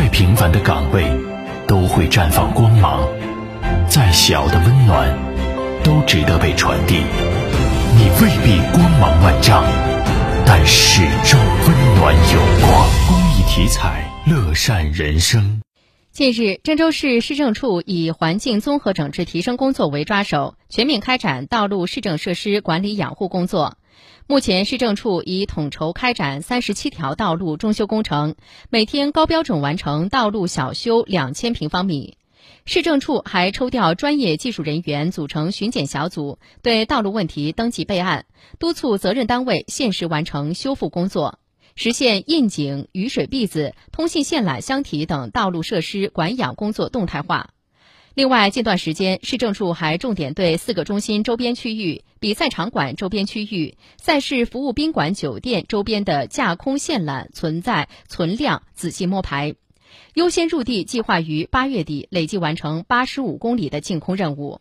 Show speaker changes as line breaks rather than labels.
再平凡的岗位都会绽放光芒，再小的温暖都值得被传递。你未必光芒万丈，但始终温暖有光。公益体彩，乐善人生。
近日，郑州市市政处以环境综合整治提升工作为抓手，全面开展道路市政设施管理养护工作。目前，市政处已统筹开展三十七条道路中修工程，每天高标准完成道路小修两千平方米。市政处还抽调专业技术人员组成巡检小组，对道路问题登记备案，督促责任单位限时完成修复工作，实现窨井、雨水篦子、通信线缆箱体等道路设施管养工作动态化。另外，近段时间，市政处还重点对四个中心周边区域、比赛场馆周边区域、赛事服务宾馆酒店周边的架空线缆存在存量仔细摸排。优先入地计划于八月底累计完成八十五公里的净空任务。